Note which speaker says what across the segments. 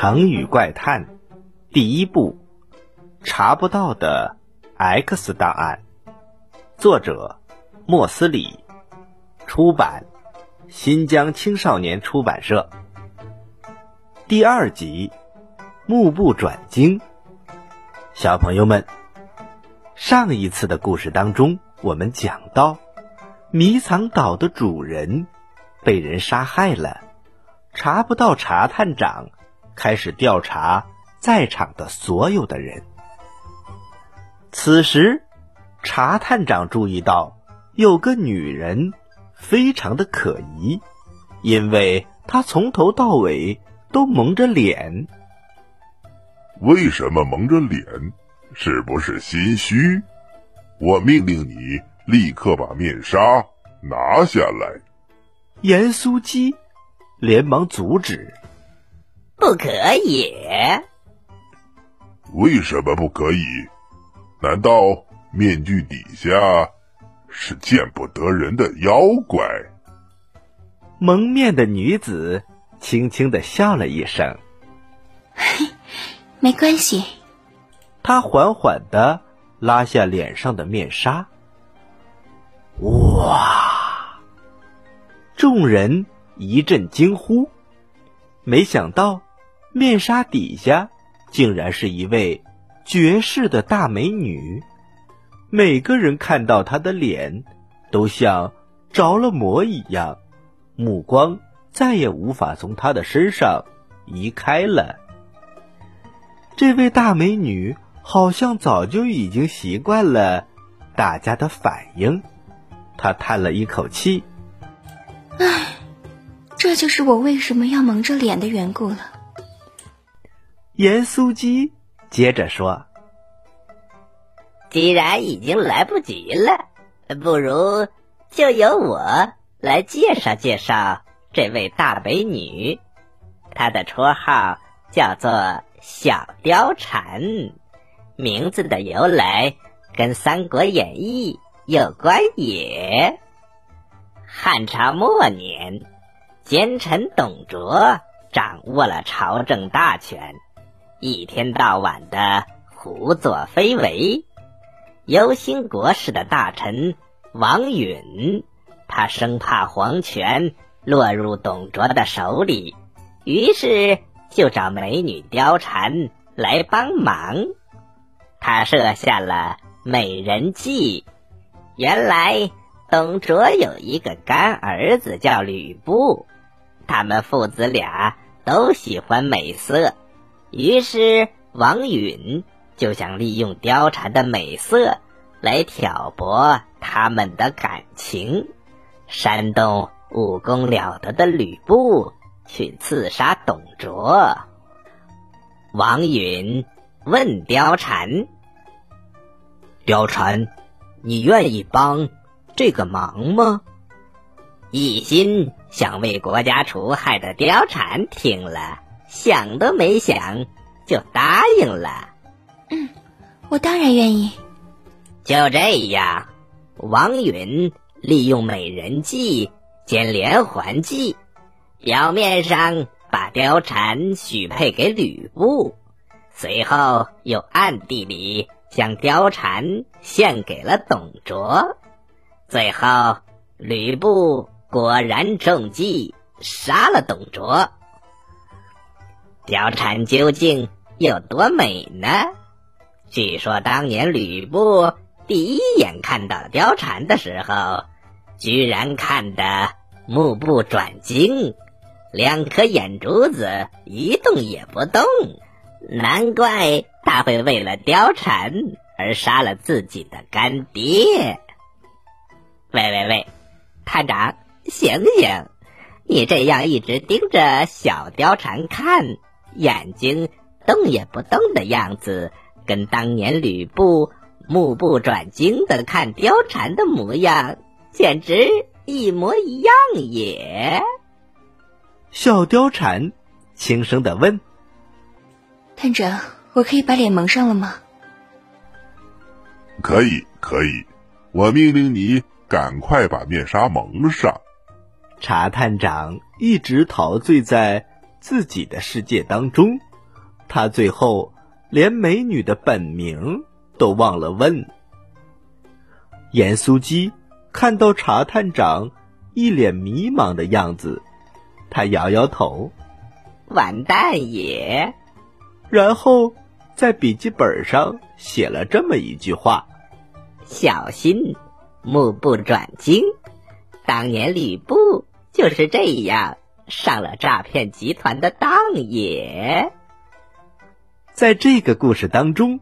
Speaker 1: 成语怪探第一部：查不到的 X 档案。作者：莫斯里。出版：新疆青少年出版社。第二集：目不转睛。小朋友们，上一次的故事当中，我们讲到，迷藏岛的主人被人杀害了，查不到查探长。开始调查在场的所有的人。此时，查探长注意到有个女人非常的可疑，因为她从头到尾都蒙着脸。
Speaker 2: 为什么蒙着脸？是不是心虚？我命令你立刻把面纱拿下来。
Speaker 1: 严苏基连忙阻止。
Speaker 3: 不可以？
Speaker 2: 为什么不可以？难道面具底下是见不得人的妖怪？
Speaker 1: 蒙面的女子轻轻的笑了一声：“
Speaker 4: 没关系。”
Speaker 1: 她缓缓的拉下脸上的面纱。哇！众人一阵惊呼，没想到。面纱底下竟然是一位绝世的大美女，每个人看到她的脸，都像着了魔一样，目光再也无法从她的身上移开了。这位大美女好像早就已经习惯了大家的反应，她叹了一口气：“
Speaker 4: 唉，这就是我为什么要蒙着脸的缘故了。”
Speaker 1: 严苏基接着说：“
Speaker 3: 既然已经来不及了，不如就由我来介绍介绍这位大美女。她的绰号叫做小貂蝉，名字的由来跟《三国演义》有关也。汉朝末年，奸臣董卓掌握了朝政大权。”一天到晚的胡作非为，忧心国事的大臣王允，他生怕皇权落入董卓的手里，于是就找美女貂蝉来帮忙。他设下了美人计。原来董卓有一个干儿子叫吕布，他们父子俩都喜欢美色。于是，王允就想利用貂蝉的美色来挑拨他们的感情，煽动武功了得的吕布去刺杀董卓。王允问貂蝉：“貂蝉，你愿意帮这个忙吗？”一心想为国家除害的貂蝉听了。想都没想就答应了。
Speaker 4: 嗯，我当然愿意。
Speaker 3: 就这样，王允利用美人计兼连环计，表面上把貂蝉许配给吕布，随后又暗地里将貂蝉献给了董卓。最后，吕布果然中计，杀了董卓。貂蝉究竟有多美呢？据说当年吕布第一眼看到貂蝉的时候，居然看得目不转睛，两颗眼珠子一动也不动。难怪他会为了貂蝉而杀了自己的干爹。喂喂喂，探长，醒醒！你这样一直盯着小貂蝉看。眼睛动也不动的样子，跟当年吕布目不转睛的看貂蝉的模样，简直一模一样也。
Speaker 1: 小貂蝉轻声的问：“
Speaker 4: 探长，我可以把脸蒙上了吗？”“
Speaker 2: 可以，可以。我命令你赶快把面纱蒙上。”
Speaker 1: 查探长一直陶醉在。自己的世界当中，他最后连美女的本名都忘了问。严苏基看到查探长一脸迷茫的样子，他摇摇头，
Speaker 3: 完蛋也。
Speaker 1: 然后在笔记本上写了这么一句话：“
Speaker 3: 小心，目不转睛。当年吕布就是这样上了诈骗集团的当也。”
Speaker 1: 在这个故事当中，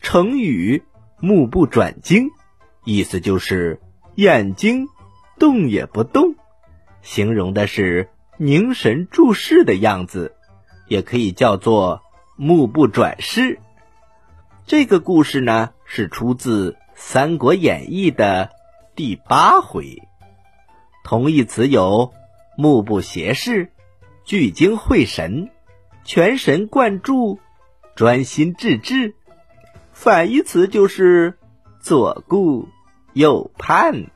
Speaker 1: 成语“目不转睛”意思就是眼睛动也不动，形容的是凝神注视的样子，也可以叫做。目不转视，这个故事呢是出自《三国演义》的第八回。同义词有目不斜视、聚精会神、全神贯注、专心致志。反义词就是左顾右盼。